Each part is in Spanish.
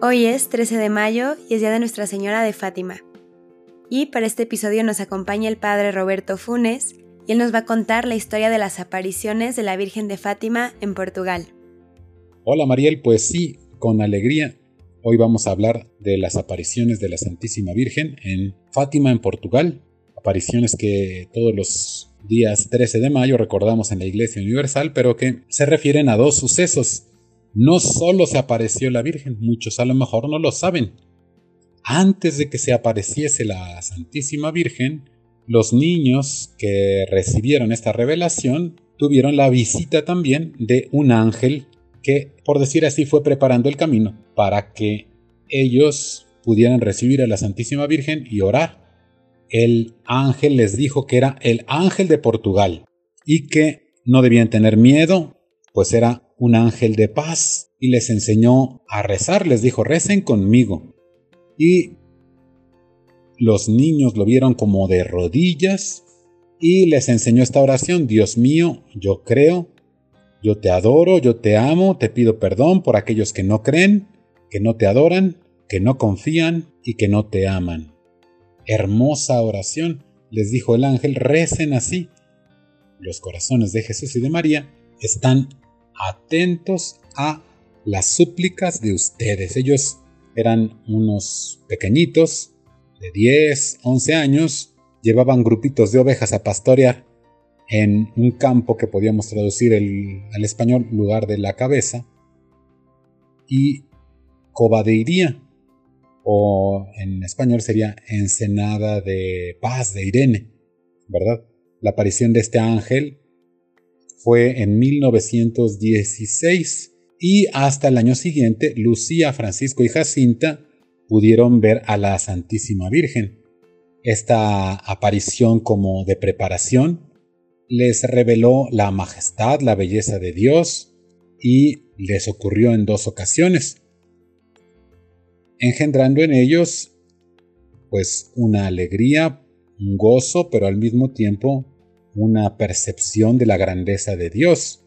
Hoy es 13 de mayo y es Día de Nuestra Señora de Fátima. Y para este episodio nos acompaña el Padre Roberto Funes y él nos va a contar la historia de las apariciones de la Virgen de Fátima en Portugal. Hola Mariel, pues sí, con alegría. Hoy vamos a hablar de las apariciones de la Santísima Virgen en Fátima en Portugal. Apariciones que todos los días 13 de mayo recordamos en la Iglesia Universal, pero que se refieren a dos sucesos no solo se apareció la Virgen, muchos a lo mejor no lo saben. Antes de que se apareciese la Santísima Virgen, los niños que recibieron esta revelación tuvieron la visita también de un ángel que, por decir así, fue preparando el camino para que ellos pudieran recibir a la Santísima Virgen y orar. El ángel les dijo que era el ángel de Portugal y que no debían tener miedo, pues era un ángel de paz y les enseñó a rezar, les dijo, recen conmigo. Y los niños lo vieron como de rodillas y les enseñó esta oración, Dios mío, yo creo, yo te adoro, yo te amo, te pido perdón por aquellos que no creen, que no te adoran, que no confían y que no te aman. Hermosa oración, les dijo el ángel, recen así. Los corazones de Jesús y de María están atentos a las súplicas de ustedes. Ellos eran unos pequeñitos de 10, 11 años, llevaban grupitos de ovejas a pastorear en un campo que podíamos traducir al español lugar de la cabeza y cobadeiría o en español sería ensenada de paz de Irene, ¿verdad? La aparición de este ángel fue en 1916 y hasta el año siguiente Lucía, Francisco y Jacinta pudieron ver a la Santísima Virgen. Esta aparición como de preparación les reveló la majestad, la belleza de Dios y les ocurrió en dos ocasiones, engendrando en ellos pues una alegría, un gozo, pero al mismo tiempo una percepción de la grandeza de Dios.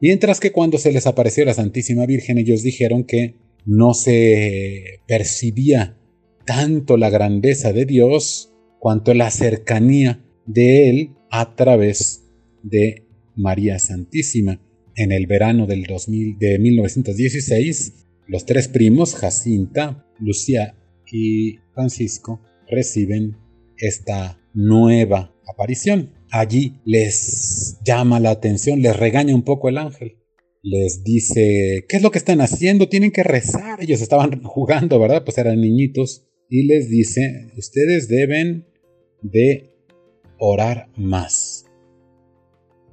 Mientras que cuando se les apareció la Santísima Virgen ellos dijeron que no se percibía tanto la grandeza de Dios cuanto la cercanía de Él a través de María Santísima. En el verano del 2000, de 1916, los tres primos, Jacinta, Lucía y Francisco, reciben esta nueva aparición allí les llama la atención, les regaña un poco el ángel. Les dice, ¿qué es lo que están haciendo? Tienen que rezar. Ellos estaban jugando, ¿verdad? Pues eran niñitos. Y les dice, ustedes deben de orar más.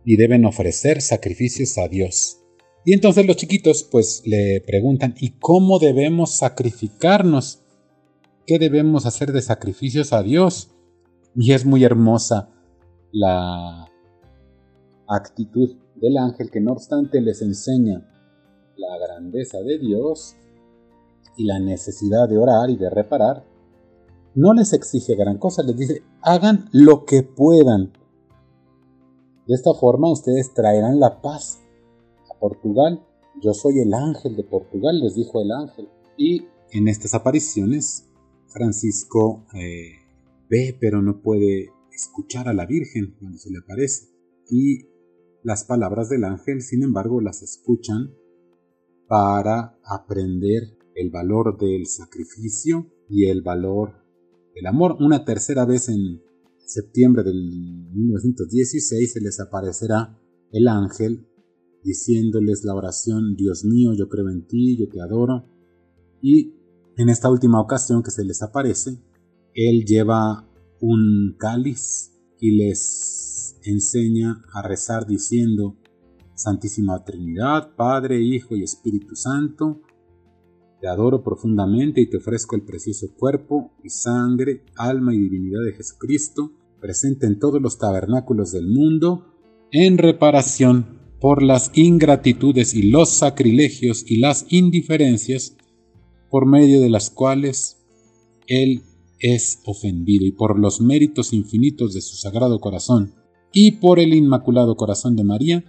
Y deben ofrecer sacrificios a Dios. Y entonces los chiquitos pues le preguntan, ¿y cómo debemos sacrificarnos? ¿Qué debemos hacer de sacrificios a Dios? Y es muy hermosa la actitud del ángel que no obstante les enseña la grandeza de Dios y la necesidad de orar y de reparar, no les exige gran cosa, les dice, hagan lo que puedan. De esta forma ustedes traerán la paz a Portugal. Yo soy el ángel de Portugal, les dijo el ángel. Y en estas apariciones, Francisco eh, ve pero no puede escuchar a la Virgen cuando se le aparece. Y las palabras del ángel, sin embargo, las escuchan para aprender el valor del sacrificio y el valor del amor. Una tercera vez en septiembre del 1916 se les aparecerá el ángel diciéndoles la oración, Dios mío, yo creo en ti, yo te adoro. Y en esta última ocasión que se les aparece, él lleva un cáliz y les enseña a rezar diciendo, Santísima Trinidad, Padre, Hijo y Espíritu Santo, te adoro profundamente y te ofrezco el precioso cuerpo y sangre, alma y divinidad de Jesucristo, presente en todos los tabernáculos del mundo, en reparación por las ingratitudes y los sacrilegios y las indiferencias por medio de las cuales Él es ofendido y por los méritos infinitos de su sagrado corazón y por el inmaculado corazón de María,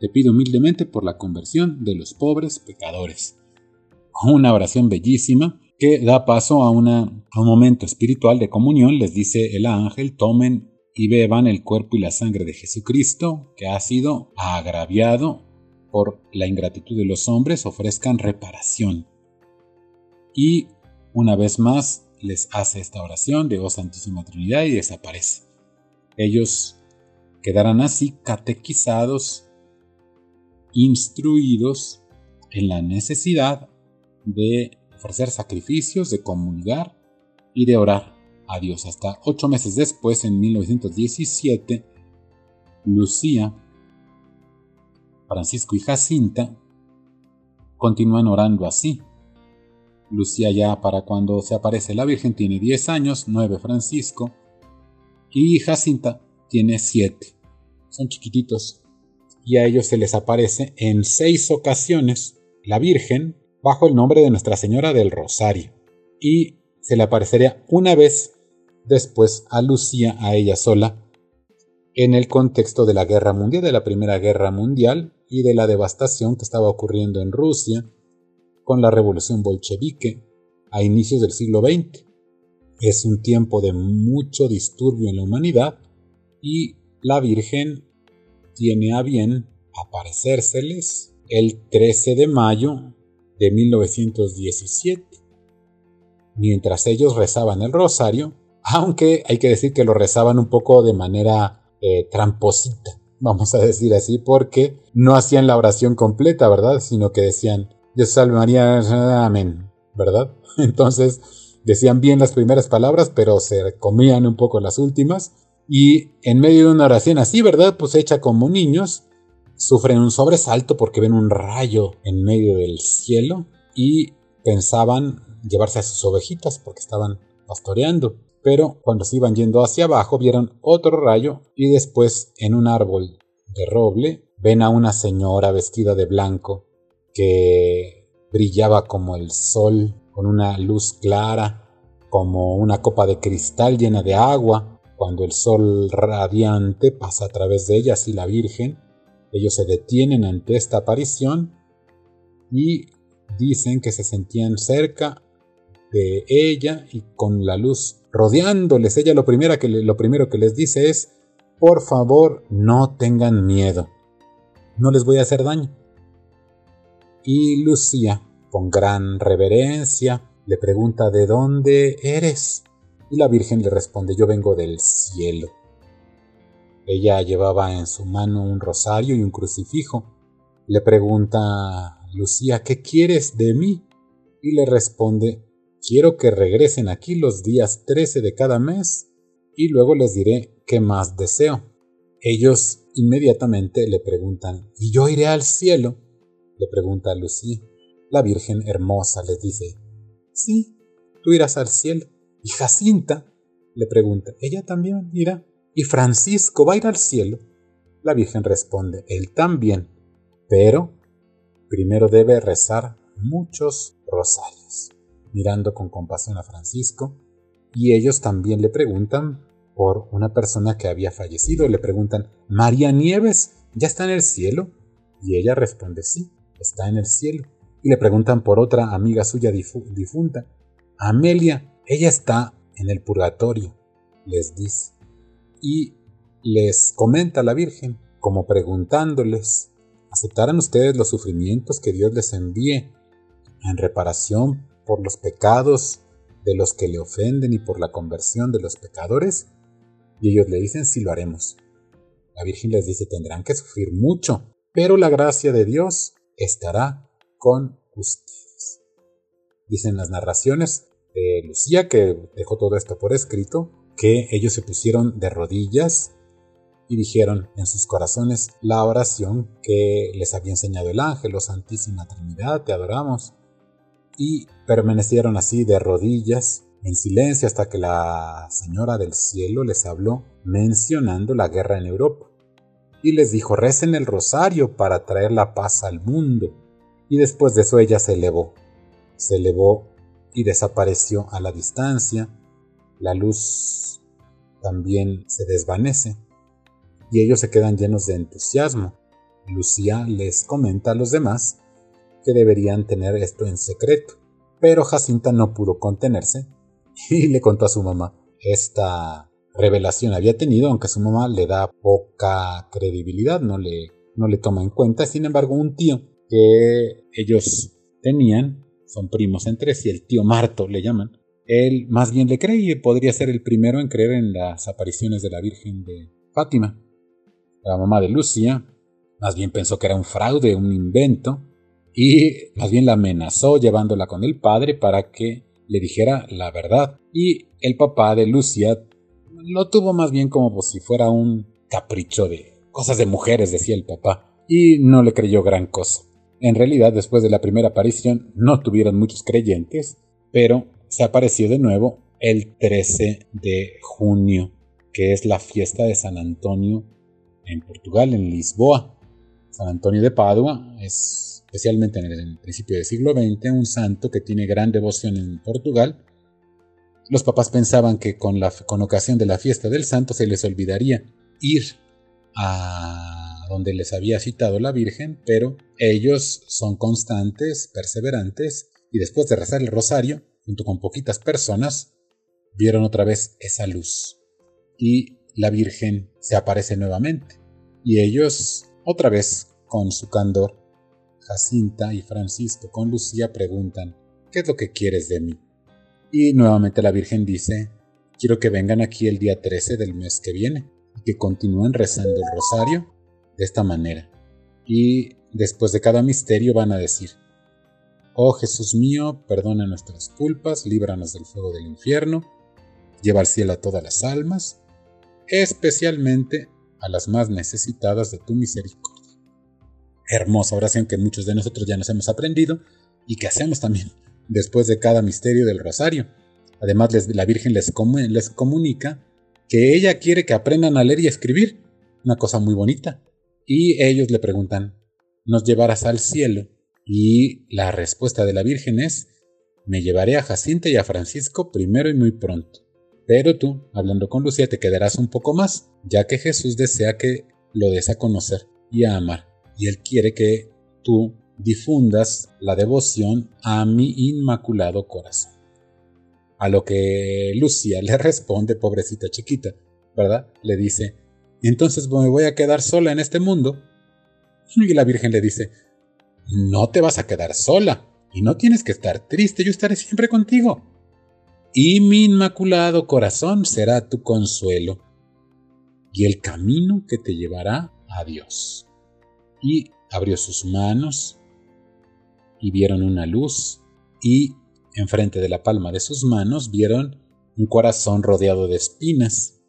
te pido humildemente por la conversión de los pobres pecadores. una oración bellísima que da paso a, a un momento espiritual de comunión. Les dice el ángel, tomen y beban el cuerpo y la sangre de Jesucristo, que ha sido agraviado por la ingratitud de los hombres, ofrezcan reparación. Y una vez más les hace esta oración de Oh Santísima Trinidad y desaparece. Ellos quedarán así catequizados, instruidos en la necesidad de ofrecer sacrificios, de comulgar y de orar a Dios. Hasta ocho meses después, en 1917, Lucía, Francisco y Jacinta continúan orando así. Lucía ya para cuando se aparece la Virgen tiene 10 años, 9 Francisco, y Jacinta tiene 7. Son chiquititos. Y a ellos se les aparece en seis ocasiones la Virgen bajo el nombre de Nuestra Señora del Rosario. Y se le aparecería una vez después a Lucía, a ella sola, en el contexto de la Guerra Mundial, de la Primera Guerra Mundial y de la devastación que estaba ocurriendo en Rusia con la revolución bolchevique a inicios del siglo XX. Es un tiempo de mucho disturbio en la humanidad y la Virgen tiene a bien aparecérseles el 13 de mayo de 1917, mientras ellos rezaban el rosario, aunque hay que decir que lo rezaban un poco de manera eh, tramposita, vamos a decir así, porque no hacían la oración completa, ¿verdad? Sino que decían, Dios salve María, amén, ¿verdad? Entonces decían bien las primeras palabras, pero se comían un poco las últimas. Y en medio de una oración así, ¿verdad? Pues hecha como niños, sufren un sobresalto porque ven un rayo en medio del cielo y pensaban llevarse a sus ovejitas porque estaban pastoreando. Pero cuando se iban yendo hacia abajo vieron otro rayo y después en un árbol de roble ven a una señora vestida de blanco que brillaba como el sol, con una luz clara, como una copa de cristal llena de agua. Cuando el sol radiante pasa a través de ella, así la Virgen, ellos se detienen ante esta aparición y dicen que se sentían cerca de ella y con la luz rodeándoles. Ella lo, que, lo primero que les dice es, por favor, no tengan miedo. No les voy a hacer daño. Y Lucía, con gran reverencia, le pregunta ¿de dónde eres? Y la Virgen le responde yo vengo del cielo. Ella llevaba en su mano un rosario y un crucifijo. Le pregunta Lucía ¿qué quieres de mí? Y le responde quiero que regresen aquí los días 13 de cada mes y luego les diré qué más deseo. Ellos inmediatamente le preguntan ¿y yo iré al cielo? Le pregunta Lucía. La Virgen hermosa les dice, sí, tú irás al cielo. Y Jacinta le pregunta, ¿ella también irá? ¿Y Francisco va a ir al cielo? La Virgen responde, él también, pero primero debe rezar muchos rosarios. Mirando con compasión a Francisco, y ellos también le preguntan por una persona que había fallecido, le preguntan, ¿María Nieves ya está en el cielo? Y ella responde, sí está en el cielo. Y le preguntan por otra amiga suya difunta. Amelia, ella está en el purgatorio, les dice. Y les comenta la Virgen, como preguntándoles, ¿aceptarán ustedes los sufrimientos que Dios les envíe en reparación por los pecados de los que le ofenden y por la conversión de los pecadores? Y ellos le dicen, sí lo haremos. La Virgen les dice, tendrán que sufrir mucho, pero la gracia de Dios estará con ustedes. Dicen las narraciones de Lucía, que dejó todo esto por escrito, que ellos se pusieron de rodillas y dijeron en sus corazones la oración que les había enseñado el ángel, oh Santísima Trinidad, te adoramos. Y permanecieron así de rodillas en silencio hasta que la Señora del Cielo les habló mencionando la guerra en Europa y les dijo recen el rosario para traer la paz al mundo. Y después de eso ella se elevó. Se elevó y desapareció a la distancia. La luz también se desvanece y ellos se quedan llenos de entusiasmo. Lucía les comenta a los demás que deberían tener esto en secreto. Pero Jacinta no pudo contenerse y le contó a su mamá. Esta revelación había tenido, aunque su mamá le da poca credibilidad, no le, no le toma en cuenta. Sin embargo, un tío que ellos tenían, son primos entre sí, el tío Marto le llaman, él más bien le cree y podría ser el primero en creer en las apariciones de la Virgen de Fátima. La mamá de Lucia más bien pensó que era un fraude, un invento, y más bien la amenazó llevándola con el padre para que le dijera la verdad. Y el papá de Lucia lo tuvo más bien como si fuera un capricho de cosas de mujeres, decía el papá, y no le creyó gran cosa. En realidad, después de la primera aparición, no tuvieron muchos creyentes, pero se apareció de nuevo el 13 de junio, que es la fiesta de San Antonio en Portugal, en Lisboa. San Antonio de Padua es, especialmente en el principio del siglo XX, un santo que tiene gran devoción en Portugal. Los papás pensaban que con, con ocasión de la fiesta del santo se les olvidaría ir a donde les había citado la Virgen, pero ellos son constantes, perseverantes, y después de rezar el rosario, junto con poquitas personas, vieron otra vez esa luz. Y la Virgen se aparece nuevamente. Y ellos, otra vez, con su candor, Jacinta y Francisco con Lucía preguntan, ¿qué es lo que quieres de mí? Y nuevamente la Virgen dice, quiero que vengan aquí el día 13 del mes que viene y que continúen rezando el rosario de esta manera. Y después de cada misterio van a decir, Oh Jesús mío, perdona nuestras culpas, líbranos del fuego del infierno, lleva al cielo a todas las almas, especialmente a las más necesitadas de tu misericordia. Hermosa oración que muchos de nosotros ya nos hemos aprendido y que hacemos también después de cada misterio del rosario. Además, la Virgen les, les comunica que ella quiere que aprendan a leer y escribir, una cosa muy bonita. Y ellos le preguntan, ¿nos llevarás al cielo? Y la respuesta de la Virgen es, me llevaré a Jacinta y a Francisco primero y muy pronto. Pero tú, hablando con Lucía, te quedarás un poco más, ya que Jesús desea que lo des a conocer y a amar. Y Él quiere que tú difundas la devoción a mi inmaculado corazón. A lo que Lucía le responde, pobrecita chiquita, ¿verdad? Le dice, entonces me voy a quedar sola en este mundo. Y la Virgen le dice, no te vas a quedar sola y no tienes que estar triste, yo estaré siempre contigo. Y mi inmaculado corazón será tu consuelo y el camino que te llevará a Dios. Y abrió sus manos y vieron una luz y enfrente de la palma de sus manos vieron un corazón rodeado de espinas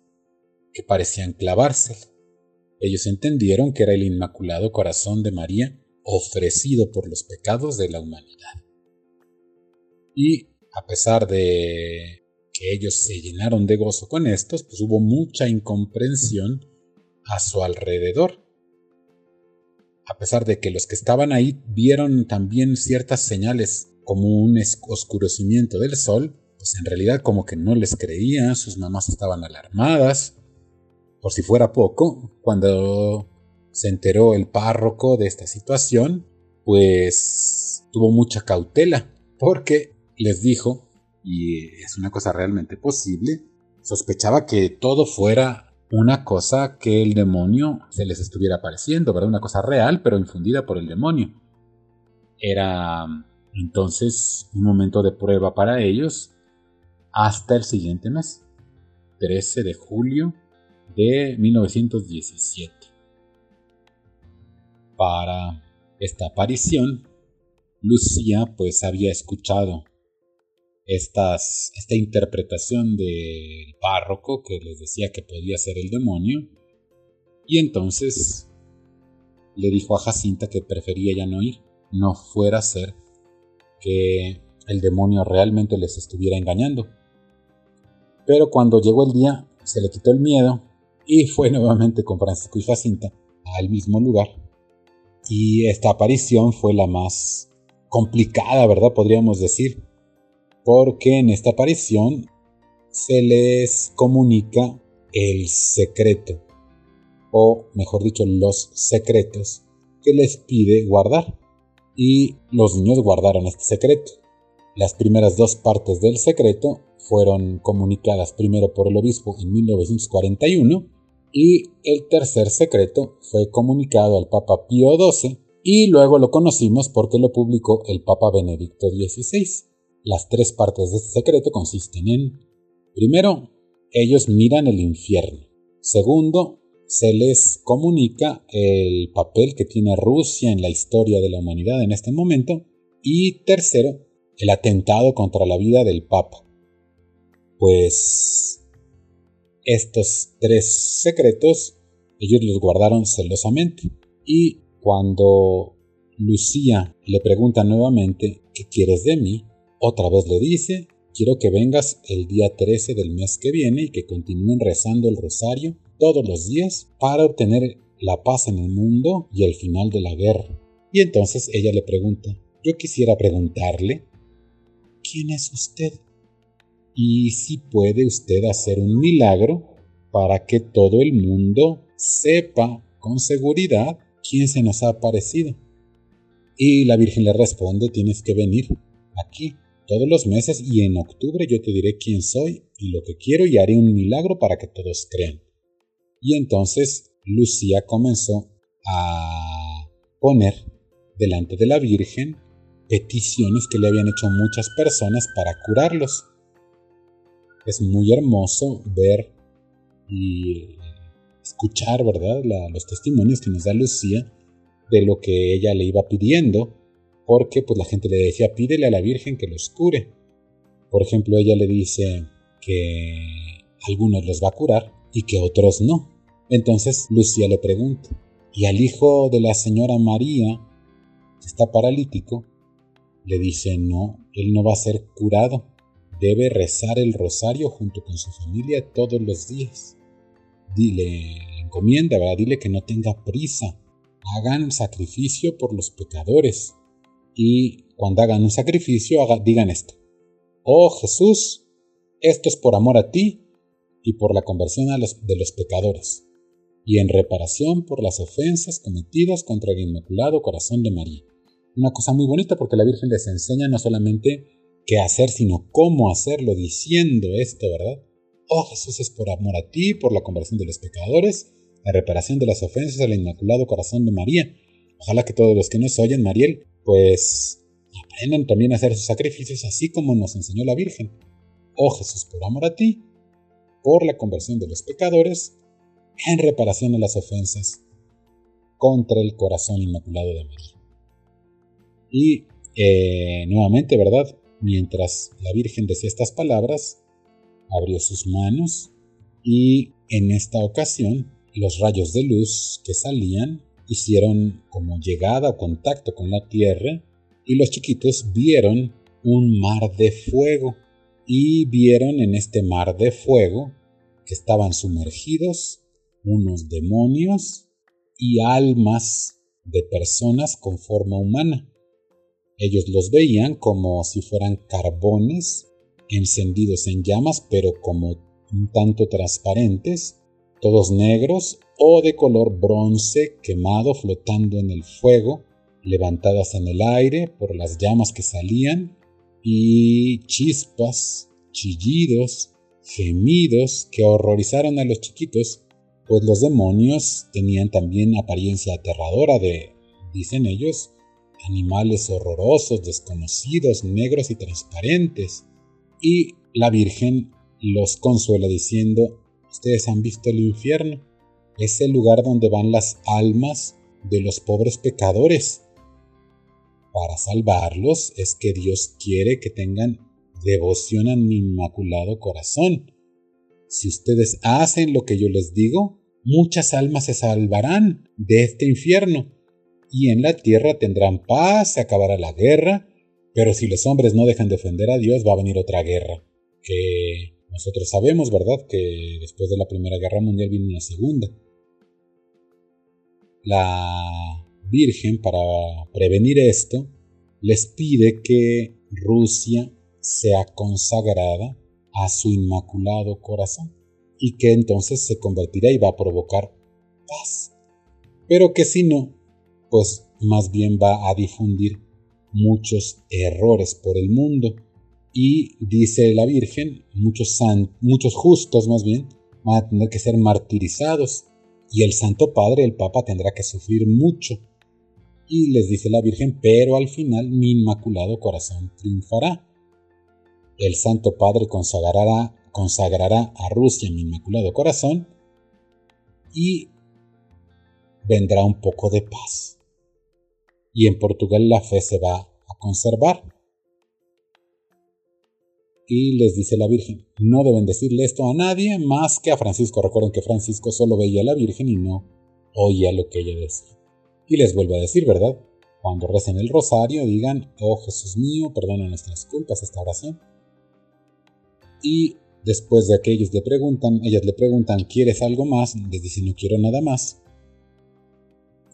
que parecían clavárselo. Ellos entendieron que era el Inmaculado Corazón de María ofrecido por los pecados de la humanidad. Y a pesar de que ellos se llenaron de gozo con estos, pues hubo mucha incomprensión a su alrededor. A pesar de que los que estaban ahí vieron también ciertas señales como un oscurecimiento del sol, pues en realidad como que no les creían, sus mamás estaban alarmadas. Por si fuera poco, cuando se enteró el párroco de esta situación, pues tuvo mucha cautela, porque les dijo, y es una cosa realmente posible, sospechaba que todo fuera una cosa que el demonio se les estuviera apareciendo, ¿verdad? Una cosa real, pero infundida por el demonio. Era entonces un momento de prueba para ellos hasta el siguiente mes, 13 de julio de 1917 para esta aparición, Lucía pues había escuchado estas, esta interpretación del párroco que les decía que podía ser el demonio y entonces le dijo a Jacinta que prefería ya no ir, no fuera a ser que el demonio realmente les estuviera engañando. Pero cuando llegó el día se le quitó el miedo y fue nuevamente con Francisco y Jacinta al mismo lugar y esta aparición fue la más complicada, ¿verdad? Podríamos decir. Porque en esta aparición se les comunica el secreto, o mejor dicho, los secretos que les pide guardar. y los niños guardaron este secreto. Las primeras dos partes del secreto fueron comunicadas primero por el obispo en 1941 y el tercer secreto fue comunicado al Papa Pío XII y luego lo conocimos porque lo publicó el Papa Benedicto XVI. Las tres partes de este secreto consisten en, primero, ellos miran el infierno. Segundo, se les comunica el papel que tiene Rusia en la historia de la humanidad en este momento. Y tercero, el atentado contra la vida del Papa. Pues estos tres secretos ellos los guardaron celosamente. Y cuando Lucía le pregunta nuevamente ¿qué quieres de mí? Otra vez le dice quiero que vengas el día 13 del mes que viene y que continúen rezando el rosario todos los días para obtener la paz en el mundo y el final de la guerra. Y entonces ella le pregunta, yo quisiera preguntarle, ¿quién es usted? Y si puede usted hacer un milagro para que todo el mundo sepa con seguridad quién se nos ha aparecido. Y la Virgen le responde, tienes que venir aquí todos los meses y en octubre yo te diré quién soy y lo que quiero y haré un milagro para que todos crean. Y entonces Lucía comenzó a poner delante de la Virgen peticiones que le habían hecho muchas personas para curarlos. Es muy hermoso ver y escuchar, ¿verdad?, los testimonios que nos da Lucía de lo que ella le iba pidiendo, porque pues la gente le decía, pídele a la Virgen que los cure. Por ejemplo, ella le dice que algunos los va a curar y que otros no. Entonces Lucía le pregunta, ¿y al hijo de la señora María, que está paralítico? Le dice, no, él no va a ser curado, debe rezar el rosario junto con su familia todos los días dile, encomienda, ¿verdad? dile que no tenga prisa, hagan sacrificio por los pecadores. Y cuando hagan un sacrificio, digan esto. Oh Jesús, esto es por amor a ti y por la conversión de los pecadores, y en reparación por las ofensas cometidas contra el Inmaculado Corazón de María. Una cosa muy bonita porque la Virgen les enseña no solamente qué hacer, sino cómo hacerlo, diciendo esto, ¿verdad? Oh Jesús, es por amor a ti, por la conversión de los pecadores, la reparación de las ofensas al Inmaculado Corazón de María. Ojalá que todos los que nos oyen, Mariel, pues aprendan también a hacer sus sacrificios así como nos enseñó la Virgen. Oh Jesús, por amor a ti, por la conversión de los pecadores, en reparación de las ofensas contra el corazón inmaculado de María. Y eh, nuevamente, ¿verdad? Mientras la Virgen decía estas palabras, abrió sus manos y en esta ocasión los rayos de luz que salían hicieron como llegada o contacto con la tierra y los chiquitos vieron un mar de fuego y vieron en este mar de fuego que estaban sumergidos unos demonios y almas de personas con forma humana. Ellos los veían como si fueran carbones encendidos en llamas, pero como un tanto transparentes, todos negros o de color bronce quemado flotando en el fuego, levantadas en el aire por las llamas que salían, y chispas, chillidos, gemidos que horrorizaron a los chiquitos, pues los demonios tenían también apariencia aterradora de, dicen ellos, animales horrorosos, desconocidos, negros y transparentes, y la Virgen los consuela diciendo, ustedes han visto el infierno, es el lugar donde van las almas de los pobres pecadores. Para salvarlos es que Dios quiere que tengan devoción a mi inmaculado corazón. Si ustedes hacen lo que yo les digo, muchas almas se salvarán de este infierno, y en la tierra tendrán paz, se acabará la guerra, pero si los hombres no dejan de ofender a Dios, va a venir otra guerra. Que nosotros sabemos, ¿verdad? Que después de la Primera Guerra Mundial viene una segunda. La Virgen, para prevenir esto, les pide que Rusia sea consagrada a su inmaculado corazón y que entonces se convertirá y va a provocar paz. Pero que si no, pues más bien va a difundir muchos errores por el mundo. Y dice la Virgen, muchos, muchos justos más bien, van a tener que ser martirizados. Y el Santo Padre, el Papa, tendrá que sufrir mucho. Y les dice la Virgen, pero al final mi inmaculado corazón triunfará. El Santo Padre consagrará, consagrará a Rusia mi inmaculado corazón y vendrá un poco de paz. Y en Portugal la fe se va a conservar. Y les dice la Virgen, no deben decirle esto a nadie más que a Francisco. Recuerden que Francisco solo veía a la Virgen y no oía lo que ella decía. Y les vuelvo a decir, ¿verdad? Cuando recen el rosario, digan, oh Jesús mío, perdona nuestras culpas, esta oración. Y después de que ellos le preguntan, ellas le preguntan, ¿quieres algo más? Les dice, no quiero nada más.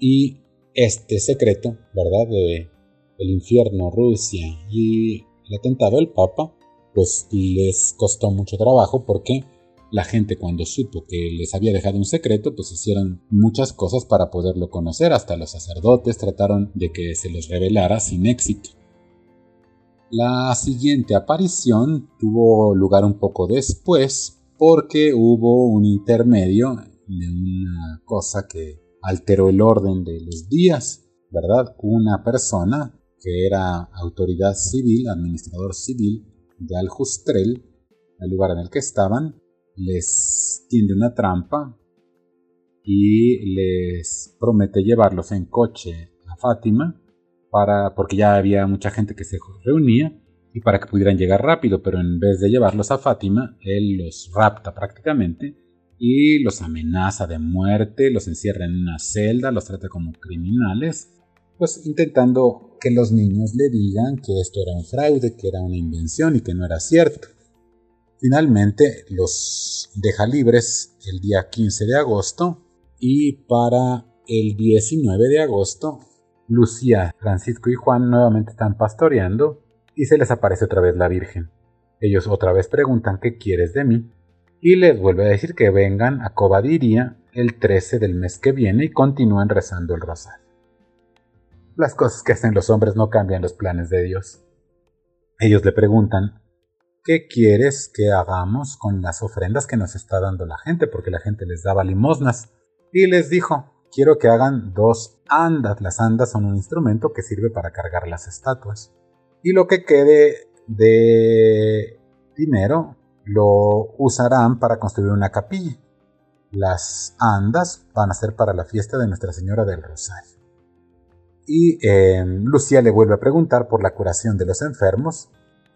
Y este secreto, ¿verdad? De el infierno, Rusia y el atentado del Papa, pues les costó mucho trabajo porque la gente cuando supo que les había dejado un secreto, pues hicieron muchas cosas para poderlo conocer. Hasta los sacerdotes trataron de que se los revelara sin éxito. La siguiente aparición tuvo lugar un poco después porque hubo un intermedio de una cosa que alteró el orden de los días, ¿verdad? Una persona que era autoridad civil, administrador civil de Aljustrel, el lugar en el que estaban, les tiende una trampa y les promete llevarlos en coche a Fátima para porque ya había mucha gente que se reunía y para que pudieran llegar rápido, pero en vez de llevarlos a Fátima, él los rapta prácticamente y los amenaza de muerte, los encierra en una celda, los trata como criminales, pues intentando que los niños le digan que esto era un fraude, que era una invención y que no era cierto. Finalmente los deja libres el día 15 de agosto y para el 19 de agosto Lucía, Francisco y Juan nuevamente están pastoreando y se les aparece otra vez la Virgen. Ellos otra vez preguntan qué quieres de mí y les vuelve a decir que vengan a Cobadiria el 13 del mes que viene y continúen rezando el rosario. Las cosas que hacen los hombres no cambian los planes de Dios. Ellos le preguntan ¿qué quieres que hagamos con las ofrendas que nos está dando la gente? Porque la gente les daba limosnas. Y les dijo, quiero que hagan dos andas. Las andas son un instrumento que sirve para cargar las estatuas. Y lo que quede de dinero lo usarán para construir una capilla. Las andas van a ser para la fiesta de Nuestra Señora del Rosario. Y eh, Lucía le vuelve a preguntar por la curación de los enfermos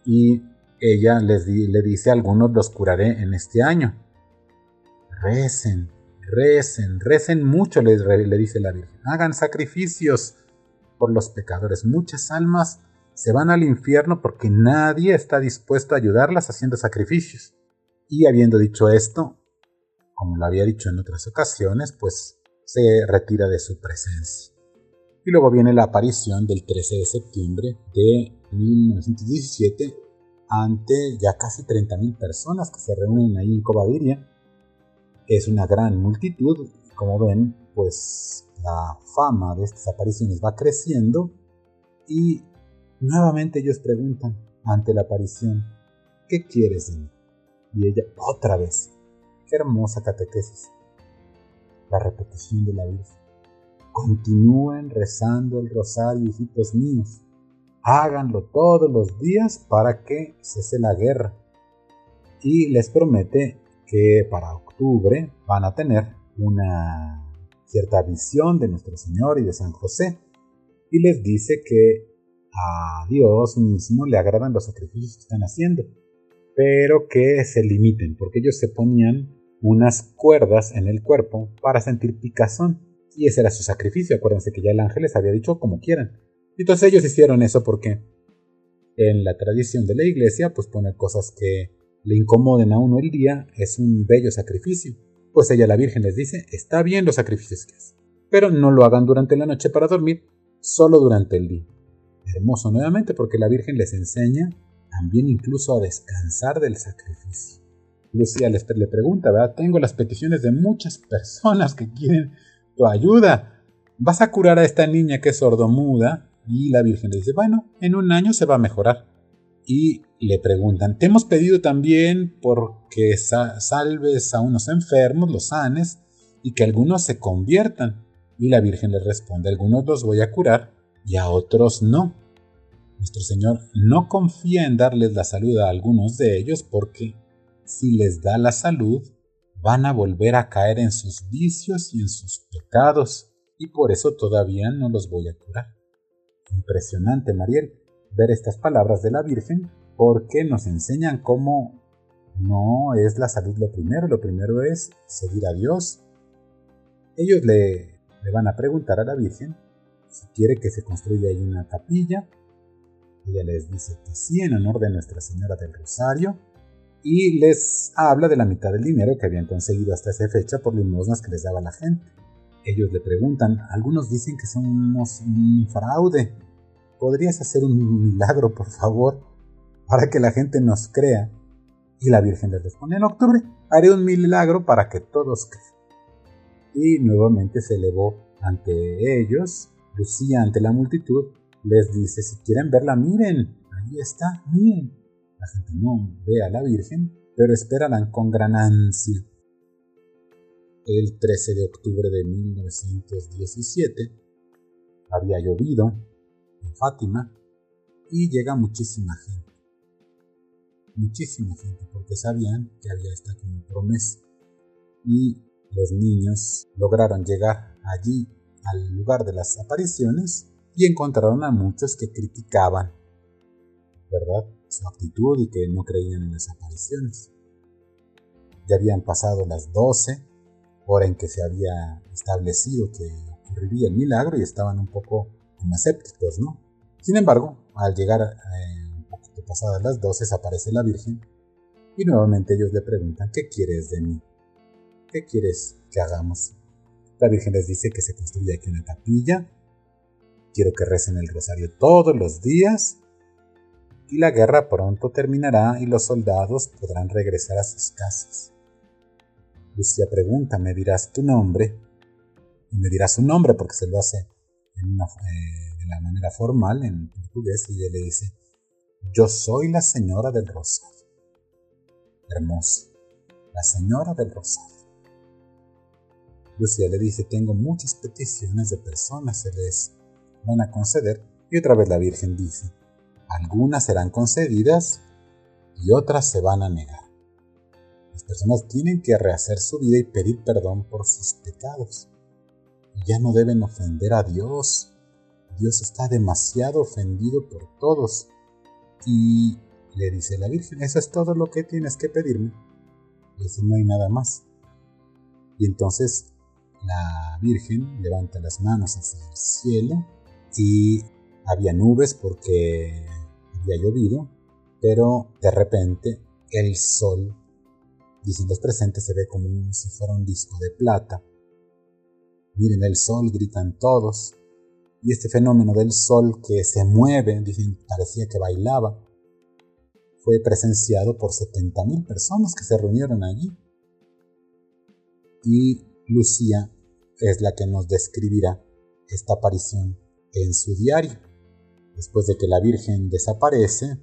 y ella les le dice algunos los curaré en este año. Recen, recen, recen mucho, le, le dice la Virgen. Hagan sacrificios por los pecadores. Muchas almas se van al infierno porque nadie está dispuesto a ayudarlas haciendo sacrificios. Y habiendo dicho esto, como lo había dicho en otras ocasiones, pues se retira de su presencia. Y luego viene la aparición del 13 de septiembre de 1917 ante ya casi 30.000 personas que se reúnen ahí en Covadiria. Es una gran multitud. Como ven, pues la fama de estas apariciones va creciendo y nuevamente ellos preguntan ante la aparición, ¿qué quieres de mí? Y ella otra vez, qué hermosa catequesis. La repetición de la Virgen. Continúen rezando el rosario, hijitos míos háganlo todos los días para que cese la guerra. Y les promete que para octubre van a tener una cierta visión de nuestro Señor y de San José. Y les dice que a Dios mismo le agradan los sacrificios que están haciendo, pero que se limiten, porque ellos se ponían unas cuerdas en el cuerpo para sentir picazón. Y ese era su sacrificio. Acuérdense que ya el ángel les había dicho como quieran. Entonces ellos hicieron eso porque en la tradición de la iglesia, pues poner cosas que le incomoden a uno el día es un bello sacrificio. Pues ella, la Virgen, les dice, está bien los sacrificios que es, pero no lo hagan durante la noche para dormir, solo durante el día. Hermoso nuevamente porque la Virgen les enseña también incluso a descansar del sacrificio. Lucía les le pregunta, ¿verdad? Tengo las peticiones de muchas personas que quieren tu ayuda. ¿Vas a curar a esta niña que es sordomuda? Y la Virgen le dice, bueno, en un año se va a mejorar. Y le preguntan, te hemos pedido también porque salves a unos enfermos, los sanes, y que algunos se conviertan. Y la Virgen le responde, algunos los voy a curar y a otros no. Nuestro Señor no confía en darles la salud a algunos de ellos porque si les da la salud, van a volver a caer en sus vicios y en sus pecados, y por eso todavía no los voy a curar. Impresionante, Mariel, ver estas palabras de la Virgen, porque nos enseñan cómo no es la salud lo primero, lo primero es seguir a Dios. Ellos le, van a preguntar a la Virgen si quiere que se construya ahí una capilla. Ella les dice que sí, en honor de Nuestra Señora del Rosario, y les habla de la mitad del dinero que habían conseguido hasta esa fecha por limosnas que les daba la gente. Ellos le preguntan, algunos dicen que somos un fraude. ¿Podrías hacer un milagro, por favor, para que la gente nos crea? Y la Virgen les responde, en octubre haré un milagro para que todos crean. Y nuevamente se elevó ante ellos, Lucía ante la multitud, les dice, si quieren verla, miren, ahí está, miren. La gente no ve a la Virgen, pero esperarán con gran ansia. El 13 de octubre de 1917 había llovido en Fátima y llega muchísima gente. Muchísima gente, porque sabían que había esta como promesa. Y los niños lograron llegar allí al lugar de las apariciones y encontraron a muchos que criticaban, ¿verdad? Su actitud y que no creían en las apariciones. Ya habían pasado las 12, hora en que se había establecido que ocurriría el milagro y estaban un poco escépticos, ¿no? Sin embargo, al llegar eh, un poquito pasadas las 12, aparece la Virgen y nuevamente ellos le preguntan, ¿qué quieres de mí? ¿Qué quieres que hagamos? La Virgen les dice que se construya aquí una capilla, quiero que recen el rosario todos los días y la guerra pronto terminará y los soldados podrán regresar a sus casas. Lucia pregunta, ¿me dirás tu nombre? Y me dirás su nombre porque se lo hace eh, de la manera formal en portugués y ella le dice, yo soy la señora del rosario. Hermoso, la señora del rosario. Lucia le dice, tengo muchas peticiones de personas, se les van a conceder. Y otra vez la Virgen dice, algunas serán concedidas y otras se van a negar. Las personas tienen que rehacer su vida y pedir perdón por sus pecados. ya no deben ofender a Dios. Dios está demasiado ofendido por todos. Y le dice la Virgen, eso es todo lo que tienes que pedirme. Y dice, no hay nada más. Y entonces la Virgen levanta las manos hacia el cielo y había nubes porque había llovido, pero de repente el sol, dicen los presentes, se ve como si fuera un disco de plata. Miren el sol, gritan todos. Y este fenómeno del sol que se mueve, dicen, parecía que bailaba, fue presenciado por 70.000 personas que se reunieron allí. Y Lucía es la que nos describirá esta aparición en su diario. Después de que la Virgen desaparece,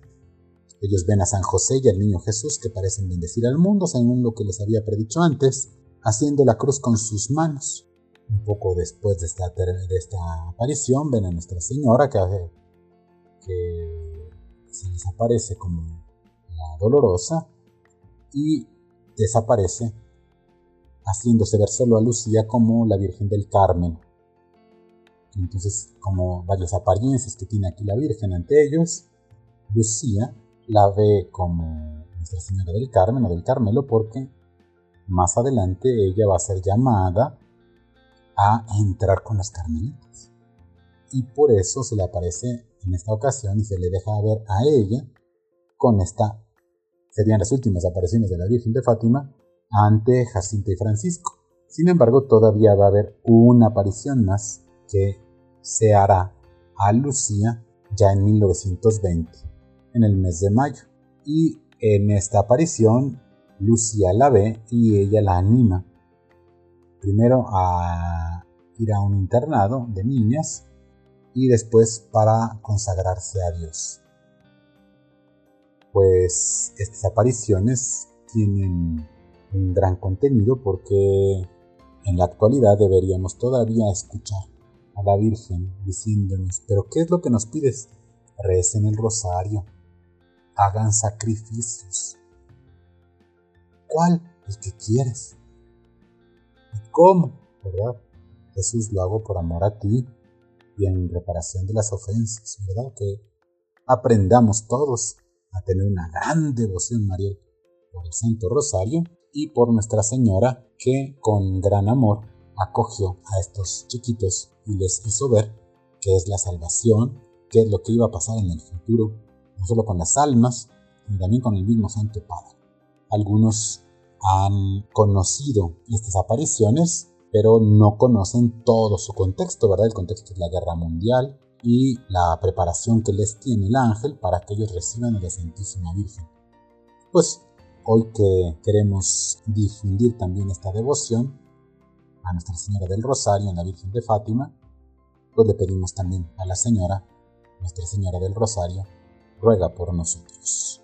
ellos ven a San José y al niño Jesús que parecen bendecir al mundo, según lo que les había predicho antes, haciendo la cruz con sus manos. Un poco después de esta, aparición, ven a Nuestra Señora que, que se les aparece como la dolorosa y desaparece, haciéndose ver solo a Lucía como la Virgen del Carmen. Entonces, como varias apariencias que tiene aquí la Virgen ante ellos, Lucía la ve como Nuestra Señora del Carmen o del Carmelo porque más adelante ella va a ser llamada a entrar con los carmelitas. Y por eso se le aparece en esta ocasión y se le deja ver a ella con esta, serían las últimas apariciones de la Virgen de Fátima ante Jacinta y Francisco. Sin embargo, todavía va a haber una aparición más que se hará a Lucía ya en 1920, en el mes de mayo. Y en esta aparición, Lucía la ve y ella la anima. Primero a ir a un internado de niñas y después para consagrarse a Dios. Pues estas apariciones tienen un gran contenido porque en la actualidad deberíamos todavía escuchar a la Virgen diciéndonos, pero ¿qué es lo que nos pides? Recen el rosario, hagan sacrificios. ¿Cuál? El que quieres. ¿Y cómo? ¿Verdad? Jesús lo hago por amor a ti y en reparación de las ofensas, ¿verdad? Que aprendamos todos a tener una gran devoción marial por el Santo Rosario y por Nuestra Señora que con gran amor acogió a estos chiquitos y les hizo ver qué es la salvación, qué es lo que iba a pasar en el futuro, no solo con las almas, sino también con el mismo Santo Padre. Algunos han conocido estas apariciones, pero no conocen todo su contexto, ¿verdad? El contexto es la guerra mundial y la preparación que les tiene el ángel para que ellos reciban a la Santísima Virgen. Pues hoy que queremos difundir también esta devoción, a Nuestra Señora del Rosario, en la Virgen de Fátima, pues le pedimos también a la Señora, Nuestra Señora del Rosario, ruega por nosotros.